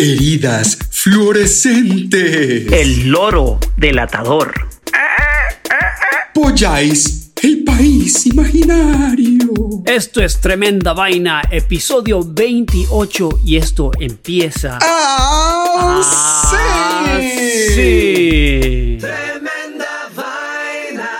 Heridas fluorescentes. El loro delatador. Polláis el país imaginario. Esto es Tremenda Vaina, episodio 28 y esto empieza... ¡Ah, Ah, sí! sí. Tremenda vaina.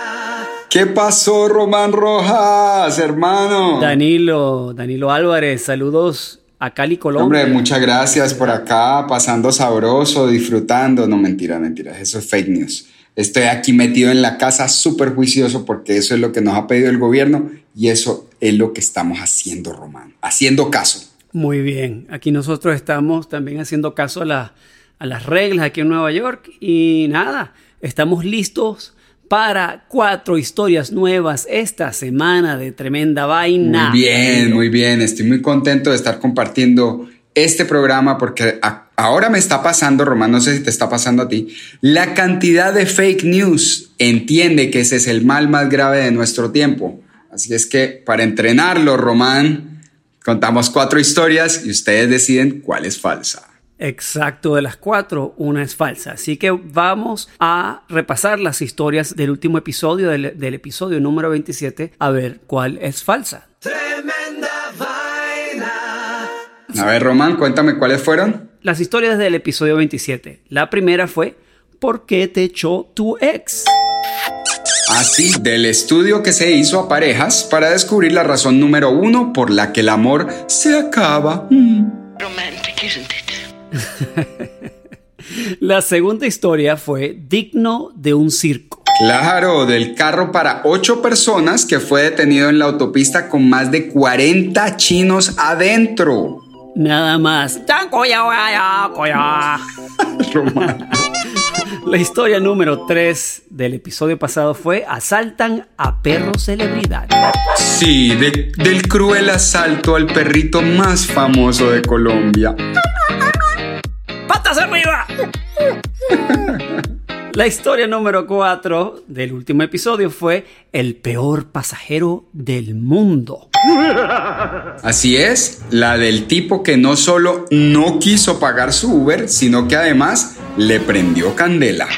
¿Qué pasó, Román Rojas, hermano? Danilo, Danilo Álvarez, saludos a Cali, Colombia. Hombre, muchas gracias por acá, pasando sabroso, disfrutando. No, mentira, mentira, eso es fake news. Estoy aquí metido en la casa súper juicioso porque eso es lo que nos ha pedido el gobierno y eso es lo que estamos haciendo, Román. Haciendo caso. Muy bien, aquí nosotros estamos también haciendo caso a, la- a las reglas aquí en Nueva York y nada, estamos listos para cuatro historias nuevas esta semana de tremenda vaina. Muy bien, muy bien. Estoy muy contento de estar compartiendo este programa porque ahora me está pasando, Román, no sé si te está pasando a ti, la cantidad de fake news. Entiende que ese es el mal más grave de nuestro tiempo. Así es que para entrenarlo, Román, contamos cuatro historias y ustedes deciden cuál es falsa. Exacto, de las cuatro, una es falsa. Así que vamos a repasar las historias del último episodio, del, del episodio número 27, a ver cuál es falsa. Tremenda vaina. A ver, Román, cuéntame cuáles fueron. Las historias del episodio 27. La primera fue, ¿por qué te echó tu ex? Así, del estudio que se hizo a parejas para descubrir la razón número uno por la que el amor se acaba. Mm. romantic, isn't it? La segunda historia fue digno de un circo. Claro, del carro para ocho personas que fue detenido en la autopista con más de 40 chinos adentro. Nada más. La historia número 3 del episodio pasado fue Asaltan a perro celebridad. Sí, de- del cruel asalto al perrito más famoso de Colombia. ¡Patas arriba! La historia número 4 del último episodio fue El peor pasajero del mundo. Así es, la del tipo que no solo no quiso pagar su Uber, sino que además le prendió candela.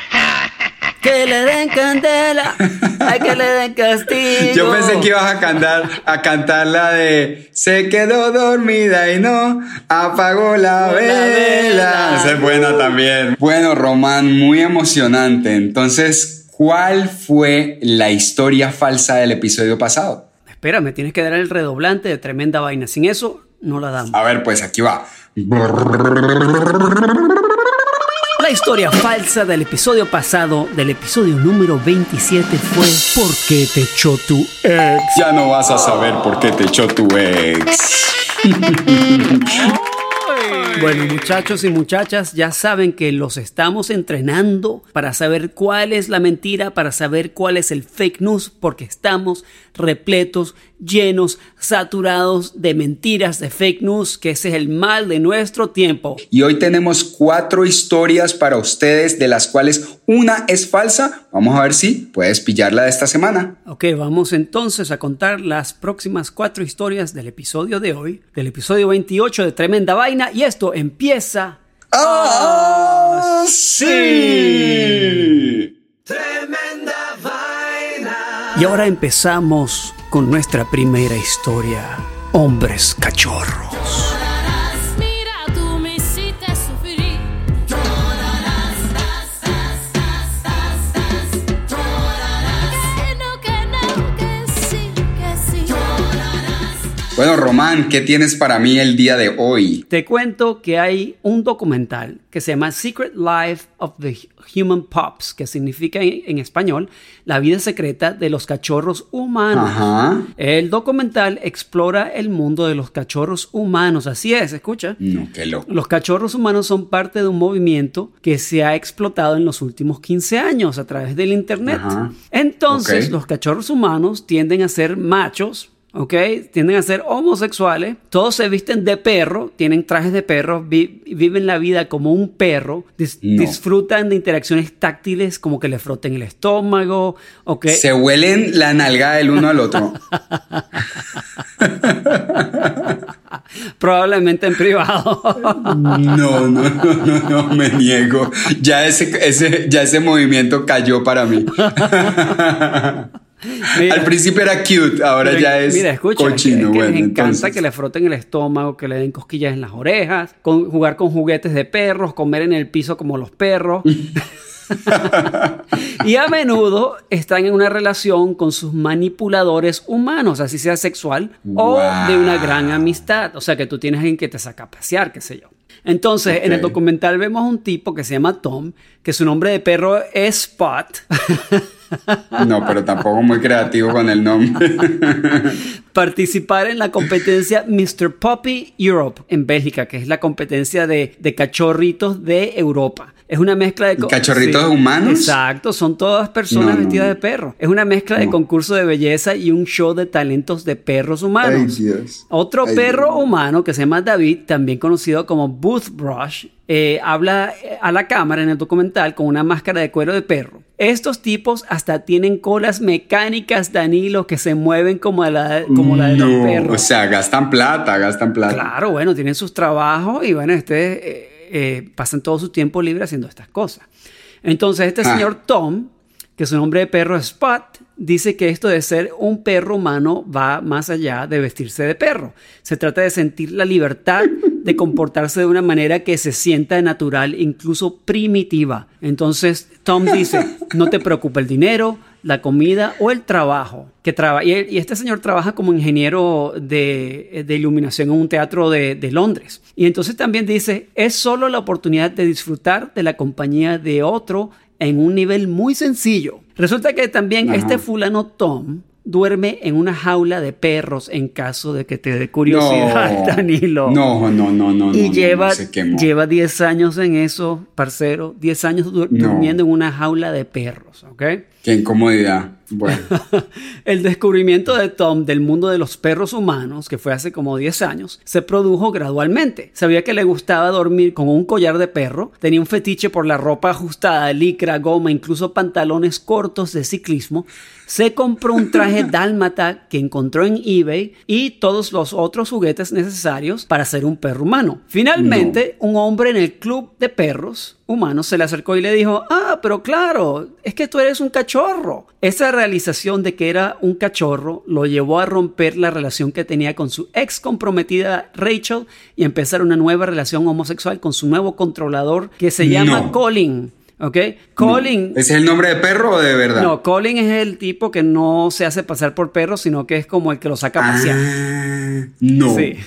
Que le den candela, hay que le den castigo. Yo pensé que ibas a cantar, a cantar la de Se quedó dormida y no apagó la La vela. vela. Esa es buena también. Bueno, Román, muy emocionante. Entonces, ¿cuál fue la historia falsa del episodio pasado? Espera, me tienes que dar el redoblante de tremenda vaina. Sin eso, no la damos. A ver, pues aquí va. La historia falsa del episodio pasado, del episodio número 27, fue ¿Por qué te echó tu ex? Ya no vas a saber por qué te echó tu ex. Bueno, muchachos y muchachas, ya saben que los estamos entrenando para saber cuál es la mentira, para saber cuál es el fake news, porque estamos repletos, llenos, saturados de mentiras, de fake news, que ese es el mal de nuestro tiempo. Y hoy tenemos cuatro historias para ustedes, de las cuales una es falsa. Vamos a ver si puedes pillarla de esta semana. Ok, vamos entonces a contar las próximas cuatro historias del episodio de hoy, del episodio 28 de Tremenda Vaina, y esto empieza... ¡Ah, sí! Tremenda vaina. Y ahora empezamos con nuestra primera historia, Hombres Cachorros. Bueno, Román, ¿qué tienes para mí el día de hoy? Te cuento que hay un documental que se llama Secret Life of the Human Pups, que significa en, español la vida secreta de los cachorros humanos. Ajá. El documental explora el mundo de los cachorros humanos. Así es, escucha. No, qué loco. Los cachorros humanos son parte de un movimiento que se ha explotado en los últimos 15 años a través del Internet. Ajá. Entonces, los cachorros humanos tienden a ser machos. ¿Ok? Tienden a ser homosexuales. Todos se visten de perro, tienen trajes de perro, vi- viven la vida como un perro, dis- No. disfrutan de interacciones táctiles como que le froten el estómago. ¿Ok? Se huelen la nalga del uno al otro. Probablemente en privado. No, no, no, no, no, me niego. Ya ese, ese, ya ese movimiento cayó para mí. Mira. Al principio era cute, ahora ya es mira, escucha, es que- cochino. es que, bueno, les encanta entonces. que le froten el estómago, que le den cosquillas en las orejas, con- jugar con juguetes de perros, comer en el piso como los perros. y a menudo están en una relación con sus manipuladores humanos, así sea sexual o de una gran amistad. O sea, que tú tienes alguien que te saca a pasear, qué sé yo. Entonces, en el documental vemos un tipo que se llama Tom, que su nombre de perro es Spot. No, pero tampoco muy creativo con el nombre. participar en la competencia Mr. Puppy Europe en Bélgica, que es la competencia de, de cachorritos de Europa. Es una mezcla de... ¿Cachorritos humanos? Exacto, son todas personas No, vestidas no. de perro. Es una mezcla de concurso de belleza y un show de talentos de perros humanos. Ay, Dios. Otro Ay, perro Dios humano que se llama David, también conocido como Boothbrush, eh, habla eh, a la cámara en el documental con una máscara de cuero de perro. Estos tipos hasta tienen colas mecánicas, Danilo, que se mueven como la, como la de los perros. O sea, gastan plata, gastan plata. Claro, bueno, tienen sus trabajos y bueno, ustedes eh, eh, pasan todo su tiempo libre haciendo estas cosas. Entonces, este Ah. señor Tom, que su nombre de perro es Spot, dice que esto de ser un perro humano va más allá de vestirse de perro. Se trata de sentir la libertad de comportarse de una manera que se sienta natural, incluso primitiva. Entonces, Tom dice, no te preocupa el dinero, la comida o el trabajo. Que traba y, este señor trabaja como ingeniero de, iluminación en un teatro de Londres. Y entonces también dice, es solo la oportunidad de disfrutar de la compañía de otro en un nivel muy sencillo. Resulta que también Ajá. este fulano Tom duerme en una jaula de perros en caso de que te dé curiosidad, No. Danilo. No, no, no, no. Y no, lleva, no, se quemó. lleva 10 años en eso, parcero. 10 años du- durmiendo en una jaula de perros, ¿ok? Qué incomodidad. Bueno, El descubrimiento de Tom del mundo de los perros humanos, que fue hace como 10 años, se produjo gradualmente. Sabía que le gustaba dormir con un collar de perro, tenía un fetiche por la ropa ajustada, licra, goma, incluso pantalones cortos de ciclismo. Se compró un traje dálmata que encontró en eBay y todos los otros juguetes necesarios para ser un perro humano. Finalmente, un hombre en el club de perros humanos se le acercó y le dijo, ah, pero claro, es que tú eres un cachorro. Esa realización de que era un cachorro lo llevó a romper la relación que tenía con su ex comprometida Rachel y empezar una nueva relación homosexual con su nuevo controlador que se llama No. Colin. ¿Ok? Colin. ¿ese es el nombre de perro o de verdad? No, Colin es el tipo que no se hace pasar por perro, sino que es como el que lo saca a pasear. Ah, no. Sí.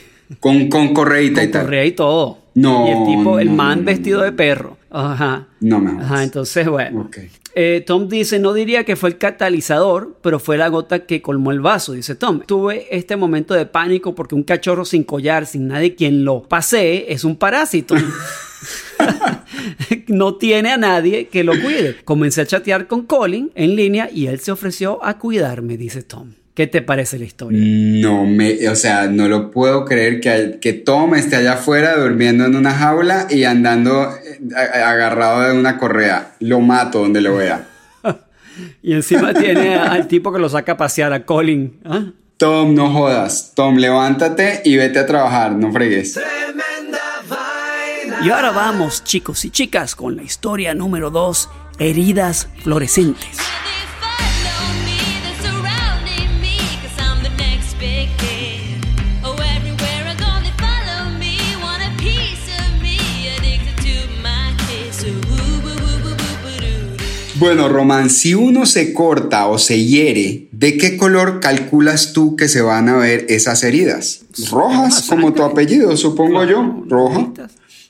Con, con correíta y tal. correa y todo. No, Y el tipo, el man no, vestido de perro. Ajá. No me. Ajá, entonces, bueno. Ok. Eh, Tom dice, no diría que fue el catalizador, pero fue la gota que colmó el vaso, dice Tom. Tuve este momento de pánico porque un cachorro sin collar, sin nadie quien lo pasee, es un parásito. no tiene a nadie que lo cuide. Comencé a chatear con Colin en línea y él se ofreció a cuidarme, dice Tom. ¿Qué te parece la historia? No me, o sea, no lo puedo creer que, que Tom esté allá afuera durmiendo en una jaula y andando eh, agarrado de una correa. Lo mato donde lo vea. Y encima tiene al tipo que lo saca a pasear, a Colin. ¿ah? Tom, no jodas. Tom, levántate y vete a trabajar, no fregues. Tremenda vaina. Y ahora vamos, chicos y chicas, con la historia número 2, heridas fluorescentes. Bueno, Román, si uno se corta o se hiere, ¿de qué color calculas tú que se van a ver esas heridas? Rojas, como tu apellido, supongo yo. Roja.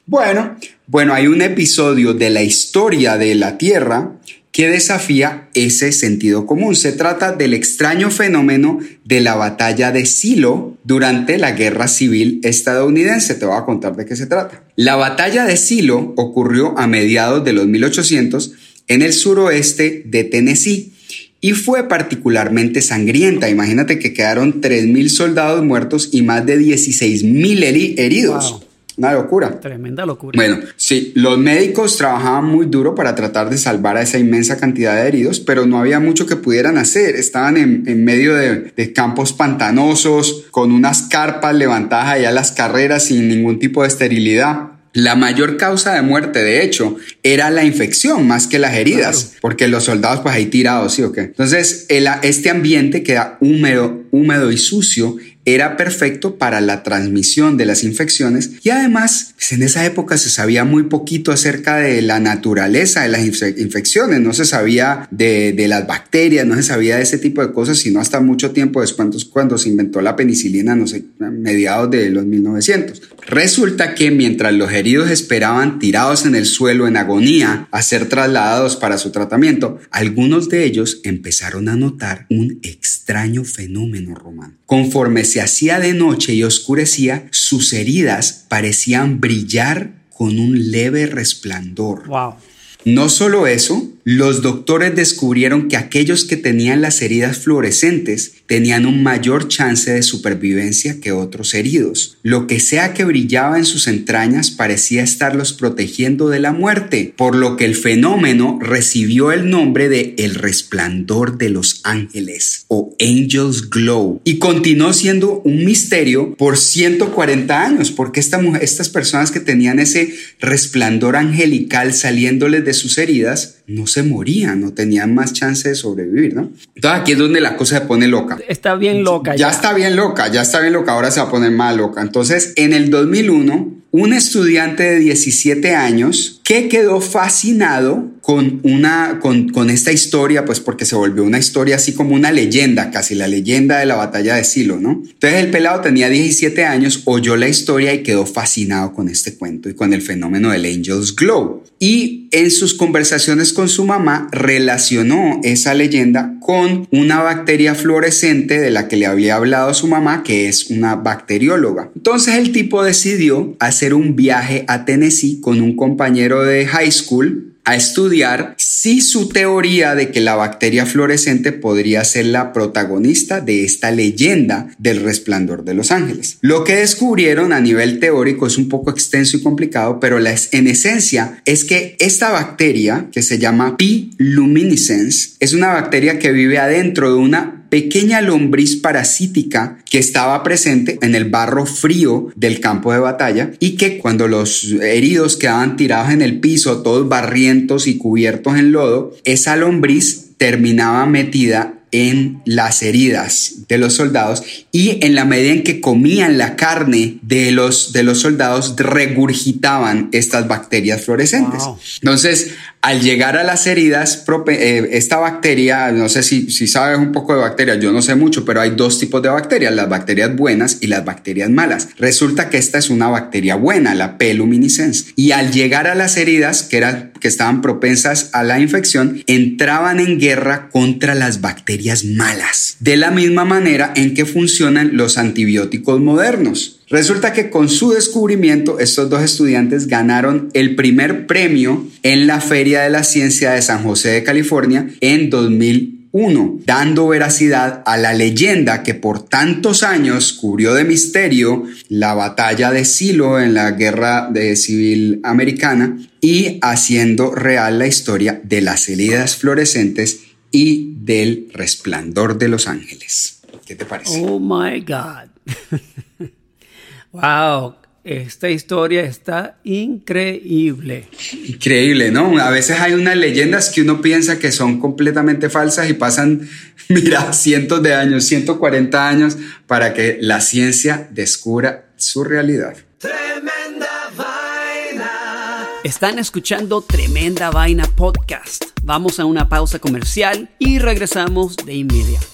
Bueno, bueno, hay un episodio de la historia de la Tierra que desafía ese sentido común. Se trata del extraño fenómeno de la batalla de Silo durante la Guerra Civil estadounidense. Te voy a contar de qué se trata. La batalla de Silo ocurrió a mediados de los 1800 en el suroeste de Tennessee y fue particularmente sangrienta. Imagínate que quedaron 3.000 soldados muertos y más de 16.000 heri- heridos. Wow. Una locura. Tremenda locura. Bueno, sí, los médicos trabajaban muy duro para tratar de salvar a esa inmensa cantidad de heridos, pero no había mucho que pudieran hacer. Estaban en, en medio de, de campos pantanosos, con unas carpas levantadas allá las carreras sin ningún tipo de esterilidad. La mayor causa de muerte, de hecho, era la infección más que las heridas, porque los soldados pues ahí tirados, ¿sí o qué? Entonces, el- este ambiente que era húmedo, húmedo y sucio era perfecto para la transmisión de las infecciones y además pues, en esa época se sabía muy poquito acerca de la naturaleza de las infe- infecciones, no se sabía de, de las bacterias, no se sabía de ese tipo de cosas, sino hasta mucho tiempo después cuando se inventó la penicilina, no sé, mediados de los 1900. Resulta que mientras los heridos esperaban tirados en el suelo en agonía a ser trasladados para su tratamiento, algunos de ellos empezaron a notar un extraño fenómeno romano. Conforme se hacía de noche y oscurecía, sus heridas parecían brillar con un leve resplandor. Wow. No solo eso, los doctores descubrieron que aquellos que tenían las heridas fluorescentes tenían un mayor chance de supervivencia que otros heridos. Lo que sea que brillaba en sus entrañas parecía estarlos protegiendo de la muerte, por lo que el fenómeno recibió el nombre de el resplandor de los ángeles o Angels Glow y continuó siendo un misterio por 140 años, porque estas personas que tenían ese resplandor angelical saliéndoles de sus heridas no se morían, no tenían más chance de sobrevivir, ¿no? Entonces aquí es donde la cosa se pone loca. Está bien loca. Ya está bien loca, ya está bien loca, ahora se va a poner más loca. Entonces, en el 2001, un estudiante de 17 años que quedó fascinado con una con, con esta historia, pues porque se volvió una historia así como una leyenda, casi la leyenda de la batalla de Silo, ¿no? Entonces el pelado tenía 17 años, oyó la historia y quedó fascinado con este cuento y con el fenómeno del Angels Glow. Y en sus conversaciones con su mamá relacionó esa leyenda con una bacteria fluorescente de la que le había hablado su mamá, que es una bacterióloga. Entonces el tipo decidió hacer un viaje a Tennessee con un compañero de high school a estudiar si su teoría de que la bacteria fluorescente podría ser la protagonista de esta leyenda del resplandor de los ángeles. Lo que descubrieron a nivel teórico es un poco extenso y complicado, pero en esencia es que esta bacteria, que se llama P. luminescens, es una bacteria que vive adentro de una pequeña lombriz parasítica que estaba presente en el barro frío del campo de batalla y que cuando los heridos quedaban tirados en el piso, todos barrientos y cubiertos en lodo, esa lombriz terminaba metida en las heridas de los soldados y en la medida en que comían la carne de los, de los soldados regurgitaban estas bacterias fluorescentes. Wow. Entonces, al llegar a las heridas, eh, esta bacteria, no sé si, sabes un poco de bacterias, yo no sé mucho, pero hay dos tipos de bacterias, las bacterias buenas y las bacterias malas. Resulta que esta es una bacteria buena, la P. Y al llegar a las heridas, que, eran, que estaban propensas a la infección, entraban en guerra contra las bacterias malas. De la misma manera en que funcionan los antibióticos modernos. Resulta que con su descubrimiento estos dos estudiantes ganaron el primer premio en la Feria de la Ciencia de San José de California en 2001, dando veracidad a la leyenda que por tantos años cubrió de misterio la batalla de Silo en la Guerra de Civil Americana y haciendo real la historia de las heridas fluorescentes y del resplandor de los ángeles. ¿Qué te parece? Oh my God. wow, esta historia está increíble. Increíble, ¿no? A veces hay unas leyendas que uno piensa que son completamente falsas y pasan, mira, cientos de años, 140 años para que la ciencia descubra su realidad. Tremenda vaina. Están escuchando Tremenda Vaina Podcast. Vamos a una pausa comercial y regresamos de inmediato.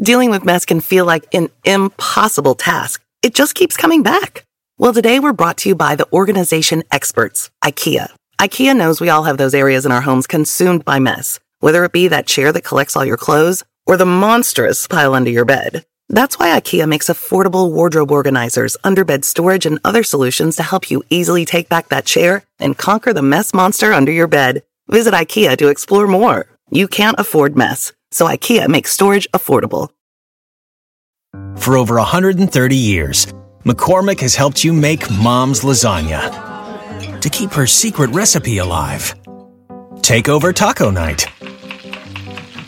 Dealing with mess can feel like an impossible task. It just keeps coming back. Well, today we're brought to you by the organization experts, IKEA. IKEA knows we all have those areas in our homes consumed by mess, whether it be that chair that collects all your clothes or the monstrous pile under your bed. That's why IKEA makes affordable wardrobe organizers, underbed storage, and other solutions to help you easily take back that chair and conquer the mess monster under your bed. Visit IKEA to explore more. You can't afford mess, so IKEA makes storage affordable. For over 130 years, McCormick has helped you make mom's lasagna to keep her secret recipe alive. Take over taco night.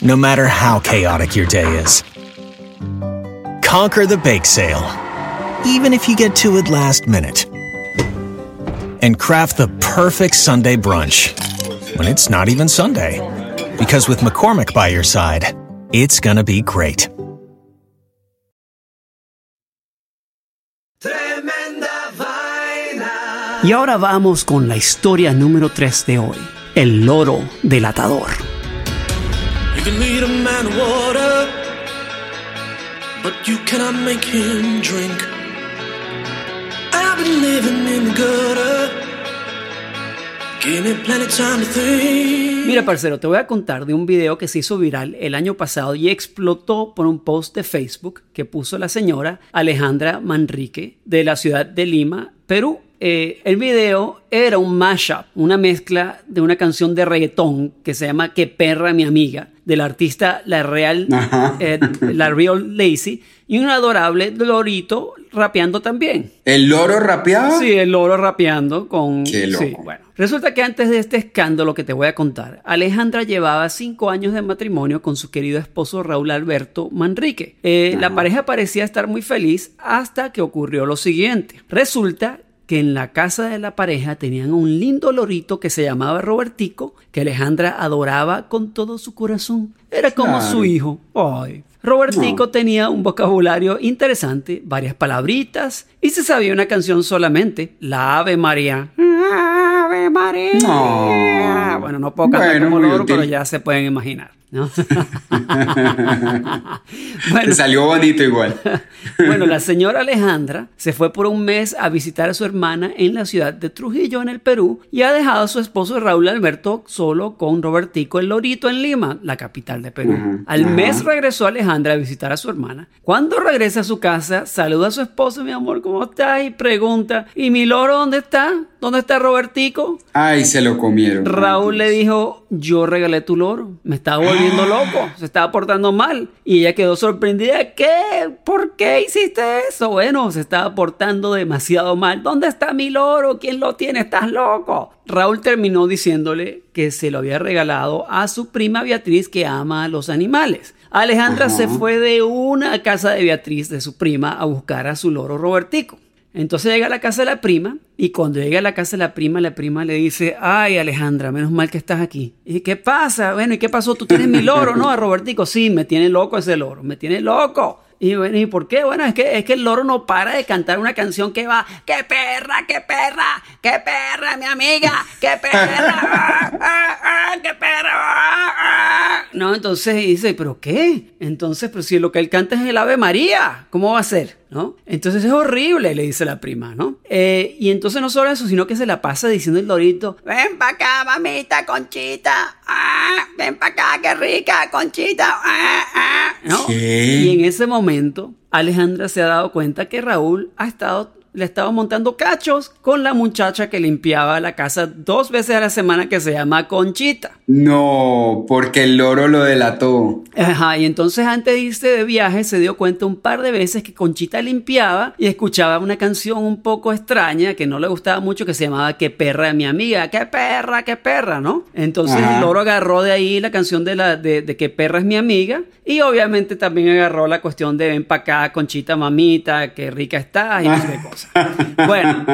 No matter how chaotic your day is. Conquer the bake sale, even if you get to it last minute. And craft the perfect Sunday brunch when it's not even Sunday. Because with McCormick by your side, it's gonna be great. Tremenda vaina. Y ahora vamos con la historia número 3 de hoy, el loro delatador. You can lead a man water, but you cannot make him drink. I've been living in the gutter. Mira, parcero, te voy a contar de un video que se hizo viral el año pasado y explotó por un post de Facebook que puso la señora Alejandra Manrique de la ciudad de Lima, Perú. Eh, el video era un mashup, una mezcla de una canción de reggaetón que se llama Que perra mi amiga, del artista La Real, eh, La Real Lazy, y un adorable lorito rapeando también. ¿El loro rapeaba? Sí, el loro rapeando con... Qué loco. Sí, bueno. Resulta que antes de este escándalo que te voy a contar, Alejandra llevaba cinco años de matrimonio con su querido esposo Raúl Alberto Manrique. Eh, la pareja parecía estar muy feliz hasta que ocurrió lo siguiente. Resulta que en la casa de la pareja tenían un lindo lorito que se llamaba Robertico, que Alejandra adoraba con todo su corazón. Era como Claro. su hijo. Ay. Robertico tenía un vocabulario interesante, varias palabritas, y se sabía una canción solamente, la Ave María. Ave María. No. Bueno, no puedo cantar Bueno, como pero ya se pueden imaginar. ¿no? Te salió bonito igual. Bueno, la señora Alejandra se fue por un mes a visitar a su hermana en la ciudad de Trujillo, en el Perú, y ha dejado a su esposo Raúl Alberto solo con Robertico el Lorito en Lima, la capital de Perú. Ajá, Al ajá. mes regresó Alejandra a visitar a su hermana. Cuando regresa a su casa, saluda a su esposo, mi amor, ¿cómo estás? Y pregunta, ¿y mi loro dónde está? ¿Dónde está Robertico? Ay, se lo comieron. Raúl le dijo, yo regalé tu loro, me estaba volviendo loco, se estaba portando mal. Y ella quedó sorprendida, ¿qué? ¿Por qué hiciste eso? Bueno, se estaba portando demasiado mal. ¿Dónde está mi loro? ¿Quién lo tiene? ¿Estás loco? Raúl terminó diciéndole que se lo había regalado a su prima Beatriz que ama a los animales. Alejandra se fue de una casa de Beatriz, de su prima, a buscar a su loro Robertico. Entonces llega a la casa de la prima y cuando llega a la casa de la prima, la prima le dice, ay Alejandra, menos mal que estás aquí. ¿Y qué pasa? Bueno, ¿y qué pasó? Tú tienes mi loro, ¿no? A Robertico, sí, me tiene loco ese loro, me tiene loco. Y bueno, ¿y por qué? Bueno, es que, es que el loro no para de cantar una canción que va, ¡qué perra, qué perra, qué perra, mi amiga, qué perra, ah, ah, ah, qué perra! ah, ah". No, entonces dice, ¿pero qué? Entonces, pero si lo que él canta es el Ave María, ¿cómo va a ser? ¿No? Entonces es horrible, le dice la prima, ¿no? Eh, y entonces no solo eso, sino que se la pasa diciendo el lorito, ven pa' acá, mamita, conchita, ah, ven pa' acá, qué rica, conchita, ah, ah", ¿no? ¿Qué? Y en ese momento, Alejandra se ha dado cuenta que Raúl ha estado, le estaba montando cachos con la muchacha que limpiaba la casa dos veces a la semana que se llama Conchita. No, porque el loro lo delató. Ajá, y entonces antes de irse de viaje se dio cuenta un par de veces que Conchita limpiaba y escuchaba una canción un poco extraña que no le gustaba mucho que se llamaba Qué perra mi amiga, qué perra, qué perra, ¿no? Entonces Ajá. el loro agarró de ahí la canción de, la, de, de Qué perra es mi amiga y obviamente también agarró la cuestión de ven pa' acá, Conchita mamita, qué rica estás y no sé qué Bueno,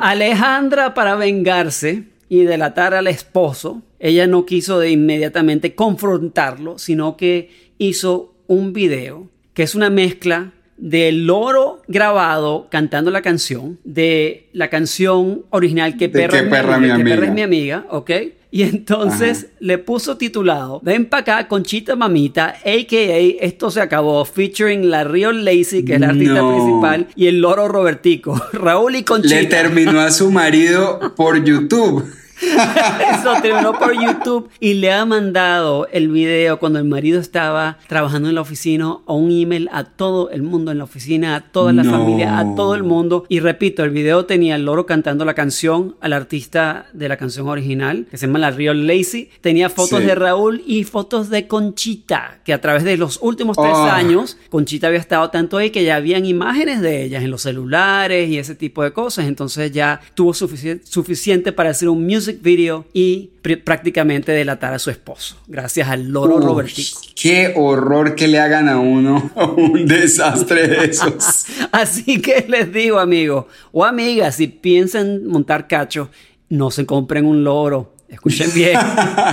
Alejandra para vengarse y delatar al esposo, ella no quiso de inmediatamente confrontarlo, sino que hizo un video que es una mezcla del loro grabado cantando la canción, de la canción original Que perra, Qué es mi perra amiga, mi Que perra es mi amiga, ¿ok? Y entonces le puso titulado Ven pa' acá, Conchita Mamita, a.k.a. Esto se acabó, featuring la Real Lazy, que es la artista No. principal, y el loro Robertico, Raúl y Conchita. Le terminó a su marido por YouTube. Eso terminó por YouTube y le ha mandado el video cuando el marido estaba trabajando en la oficina o un email a todo el mundo en la oficina, a toda la No. familia, a todo el mundo. Y repito, el video tenía el loro cantando la canción al artista de la canción original, que se llama La Real Lazy. Tenía fotos Sí. de Raúl y fotos de Conchita, que a través de los últimos tres Oh. años, Conchita había estado tanto ahí que ya habían imágenes de ellas en los celulares y ese tipo de cosas. Entonces ya tuvo sufici- suficiente para hacer un music video y pr- prácticamente delatar a su esposo. Gracias al loro Robertico. Qué horror que le hagan a uno un desastre de esos. Así que les digo, amigos o amigas, si piensan montar cacho, no se compren un loro. Escuchen bien.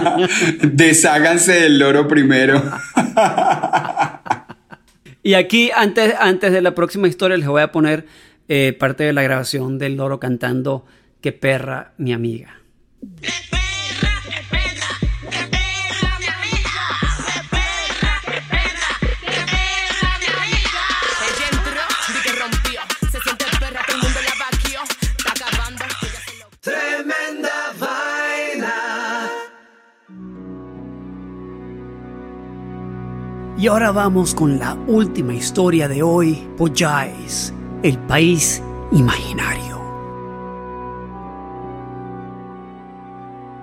Desháganse del loro primero. Y aquí, antes, antes de la próxima historia, les voy a poner eh, parte de la grabación del loro cantando Qué perra, mi amiga. Y ahora vamos con la última historia de hoy, Poyais, el país imaginario.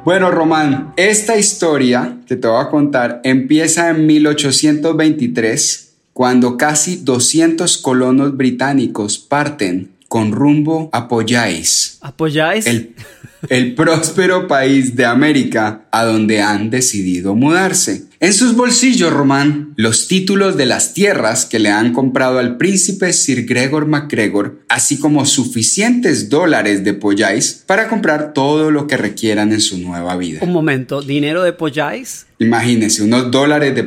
Bueno, Román, esta historia que te voy a contar empieza en 1823, cuando casi 200 colonos británicos parten con rumbo a Poyais, ¿Apoyáis? el, el próspero país de América a donde han decidido mudarse. En sus bolsillos, Román, los títulos de las tierras que le han comprado al príncipe Sir Gregor MacGregor, así como suficientes dólares de Poyais para comprar todo lo que requieran en su nueva vida. Un momento, ¿dinero de Poyais? Imagínense, unos dólares de.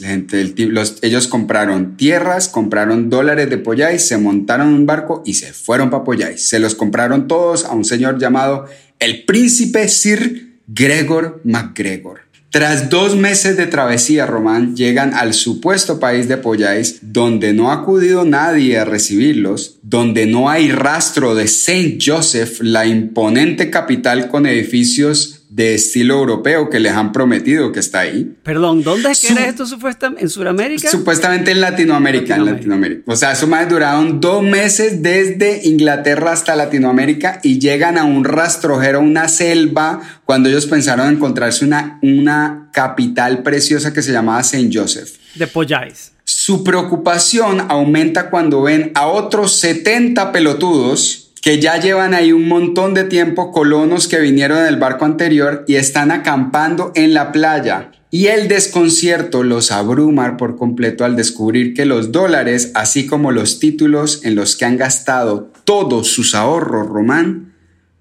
La gente los- ellos compraron tierras, compraron dólares de Poyais, se montaron un barco y se fueron para Poyais. Se los compraron todos a un señor llamado el príncipe Sir Gregor MacGregor. Tras dos meses de travesía, Román, llegan al supuesto país de Pollais, donde no ha acudido nadie a recibirlos, donde no hay rastro de Saint Joseph, la imponente capital con edificios de estilo europeo que les han prometido que está ahí. Perdón, ¿dónde es que Su- era esto supuestamente? ¿En Sudamérica? Supuestamente en Latinoamérica, en Latinoamérica. O sea, eso más duraron dos meses desde Inglaterra hasta Latinoamérica y llegan a un rastrojero, una selva, cuando ellos pensaron encontrarse una, una capital preciosa que se llamaba Saint Joseph. De Pollais. Su preocupación aumenta cuando ven a otros 70 pelotudos que ya llevan ahí un montón de tiempo, colonos que vinieron en el barco anterior y están acampando en la playa. Y el desconcierto los abruma por completo al descubrir que los dólares, así como los títulos en los que han gastado todos sus ahorros, Román,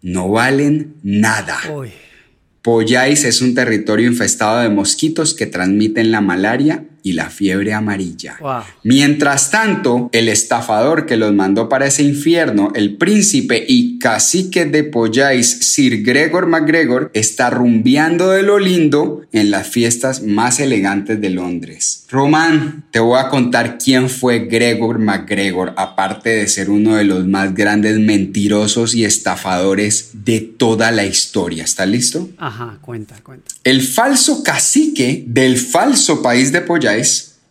no valen nada. Uy. Pollais es un territorio infestado de mosquitos que transmiten la malaria y la fiebre amarilla. Wow. Mientras tanto, el estafador que los mandó para ese infierno, el príncipe y cacique de Pollais, Sir Gregor MacGregor, está rumbeando de lo lindo en las fiestas más elegantes de Londres. Román, te voy a contar quién fue Gregor MacGregor, aparte de ser uno de los más grandes mentirosos y estafadores de toda la historia. ¿Estás listo? Ajá, cuenta, cuenta. El falso cacique del falso país de Pollais,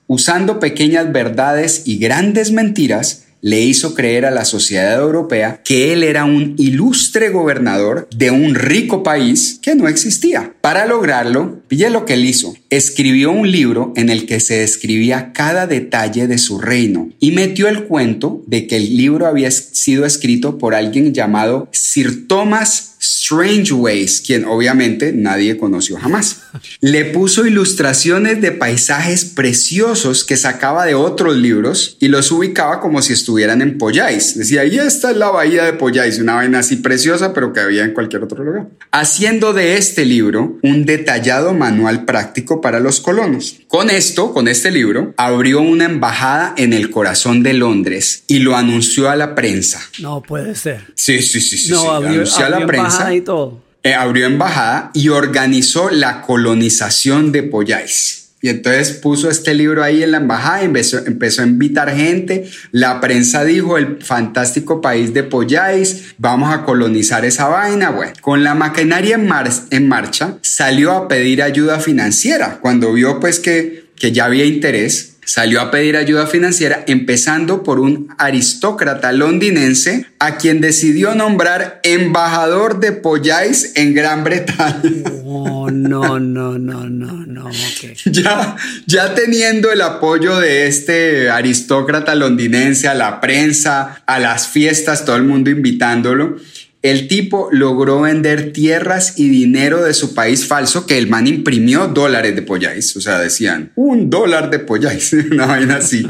usando pequeñas verdades y grandes mentiras, le hizo creer a la sociedad europea que él era un ilustre gobernador de un rico país que no existía. Para lograrlo, pille lo que él hizo. Escribió un libro en el que se describía cada detalle de su reino y metió el cuento de que el libro había sido escrito por alguien llamado Sir Thomas Strangeways, quien obviamente nadie conoció jamás. Le puso ilustraciones de paisajes preciosos que sacaba de otros libros y los ubicaba como si estuvieran en Pollais. Decía, y esta es la bahía de Pollais, una vaina así preciosa, pero que había en cualquier otro lugar. Haciendo de este libro un detallado manual práctico para los colonos. Con esto, con este libro, abrió una embajada en el corazón de Londres y lo anunció a la prensa. No puede ser. Sí, sí, sí, sí. no, sí. abrió, anunció a la prensa. y todo. Eh, abrió embajada y organizó la colonización de Pollais. Y entonces puso este libro ahí en la embajada, empezó, empezó a invitar gente. La prensa dijo, el fantástico país de Pollais, vamos a colonizar esa vaina. Bueno, con la maquinaria en, en marcha, salió a pedir ayuda financiera. Cuando vio pues que, que ya había interés, salió a pedir ayuda financiera, empezando por un aristócrata londinense a quien decidió nombrar embajador de Pollais en Gran Bretaña. Oh, no, no, no, no, no. Ya, ya teniendo el apoyo de este aristócrata londinense, a la prensa, a las fiestas, todo el mundo invitándolo, el tipo logró vender tierras y dinero de su país falso que el man imprimió dólares de Pollais. O sea, decían un dólar de Pollais, una vaina así.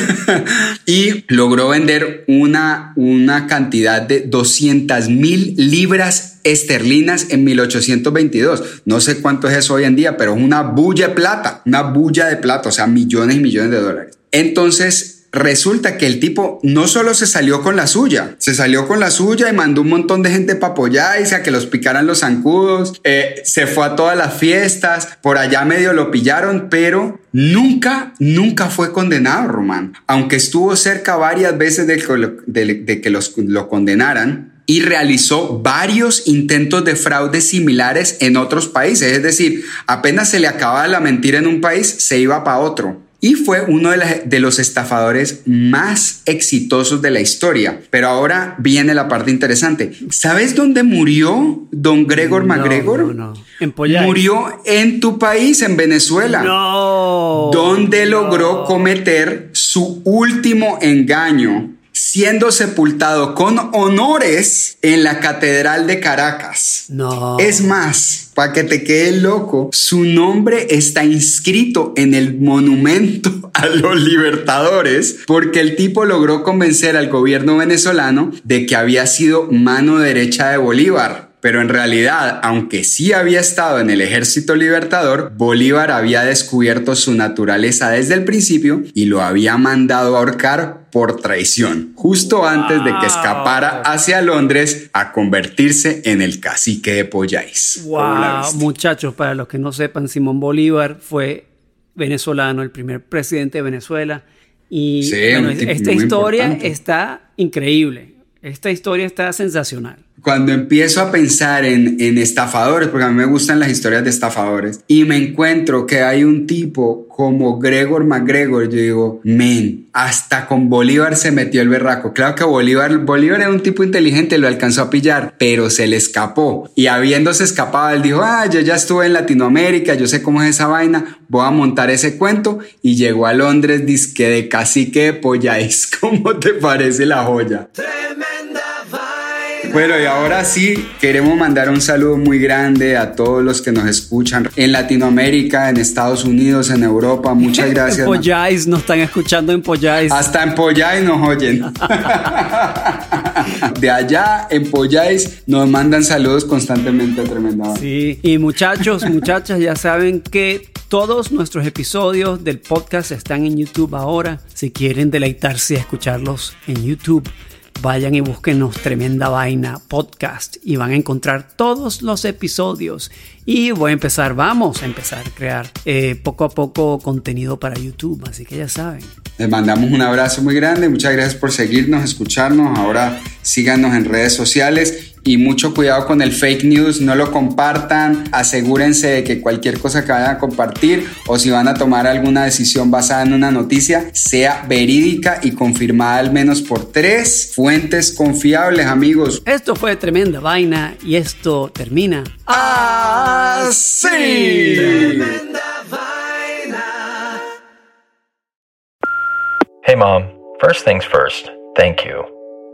y logró vender una, una cantidad de 200 mil libras esterlinas en 1822. No sé cuánto es eso hoy en día, pero es una bulla de plata, una bulla de plata, o sea, millones y millones de dólares. Entonces, resulta que el tipo no solo se salió con la suya, se salió con la suya y mandó un montón de gente para apoyarse a que los picaran los zancudos, eh, se fue a todas las fiestas, por allá medio lo pillaron, pero nunca, nunca fue condenado, Román. Aunque estuvo cerca varias veces de- de que los, lo condenaran, y realizó varios intentos de fraude similares en otros países. Es decir, apenas se le acababa la mentira en un país, se iba para otro. Y fue uno de, la- de los estafadores más exitosos de la historia. Pero ahora viene la parte interesante. ¿Sabes dónde murió don Gregor No, MacGregor? no, no. En Pollais. Murió en tu país, en Venezuela No. donde logró cometer su último engaño, siendo sepultado con honores en la Catedral de Caracas. No. Es más, para que te quede loco, su nombre está inscrito en el monumento a los libertadores porque el tipo logró convencer al gobierno venezolano de que había sido mano derecha de Bolívar. Pero en realidad, aunque sí había estado en el ejército libertador, Bolívar había descubierto su naturaleza desde el principio y lo había mandado a ahorcar por traición, justo antes de que escapara hacia Londres a convertirse en el cacique de Polláis. ¿Cómo la Wow, muchachos, para los que no sepan, Simón Bolívar fue venezolano, el primer presidente de Venezuela. Y Sí, bueno, esta historia importante. está increíble. Esta historia está sensacional. Cuando empiezo a pensar en, en estafadores, porque a mí me gustan las historias de estafadores, y me encuentro que hay un tipo como Gregor MacGregor, yo digo, men, hasta con Bolívar se metió el berraco. Claro que Bolívar, Bolívar era un tipo inteligente, lo alcanzó a pillar, pero se le escapó. Y habiéndose escapado, él dijo, ah, yo ya estuve en Latinoamérica, yo sé cómo es esa vaina, voy a montar ese cuento. Y llegó a Londres, disque de cacique de Polláis. ¿Cómo te parece la joya? Bueno, y ahora sí, queremos mandar un saludo muy grande a todos los que nos escuchan en Latinoamérica, en Estados Unidos, en Europa. Muchas gracias. En Polláis, nos están escuchando en Polláis. Hasta en Polláis nos oyen. De allá, en Polláis, nos mandan saludos constantemente a Tremenda. Sí, y muchachos, muchachas, ya saben que todos nuestros episodios del podcast están en YouTube ahora. Si quieren deleitarse y escucharlos en YouTube, vayan y búsquenos Tremenda Vaina Podcast y van a encontrar todos los episodios. Y voy a empezar, vamos a empezar a crear eh, poco a poco contenido para YouTube, así que ya saben. Les mandamos un abrazo muy grande. Muchas gracias por seguirnos, escucharnos. Ahora síganos en redes sociales y mucho cuidado con el fake news. No lo compartan. Asegúrense de que cualquier cosa que vayan a compartir o si van a tomar alguna decisión basada en una noticia sea verídica y confirmada al menos por tres fuentes confiables, amigos. Esto fue Tremenda Vaina y esto termina así. Hey, Mom. First things first, thank you.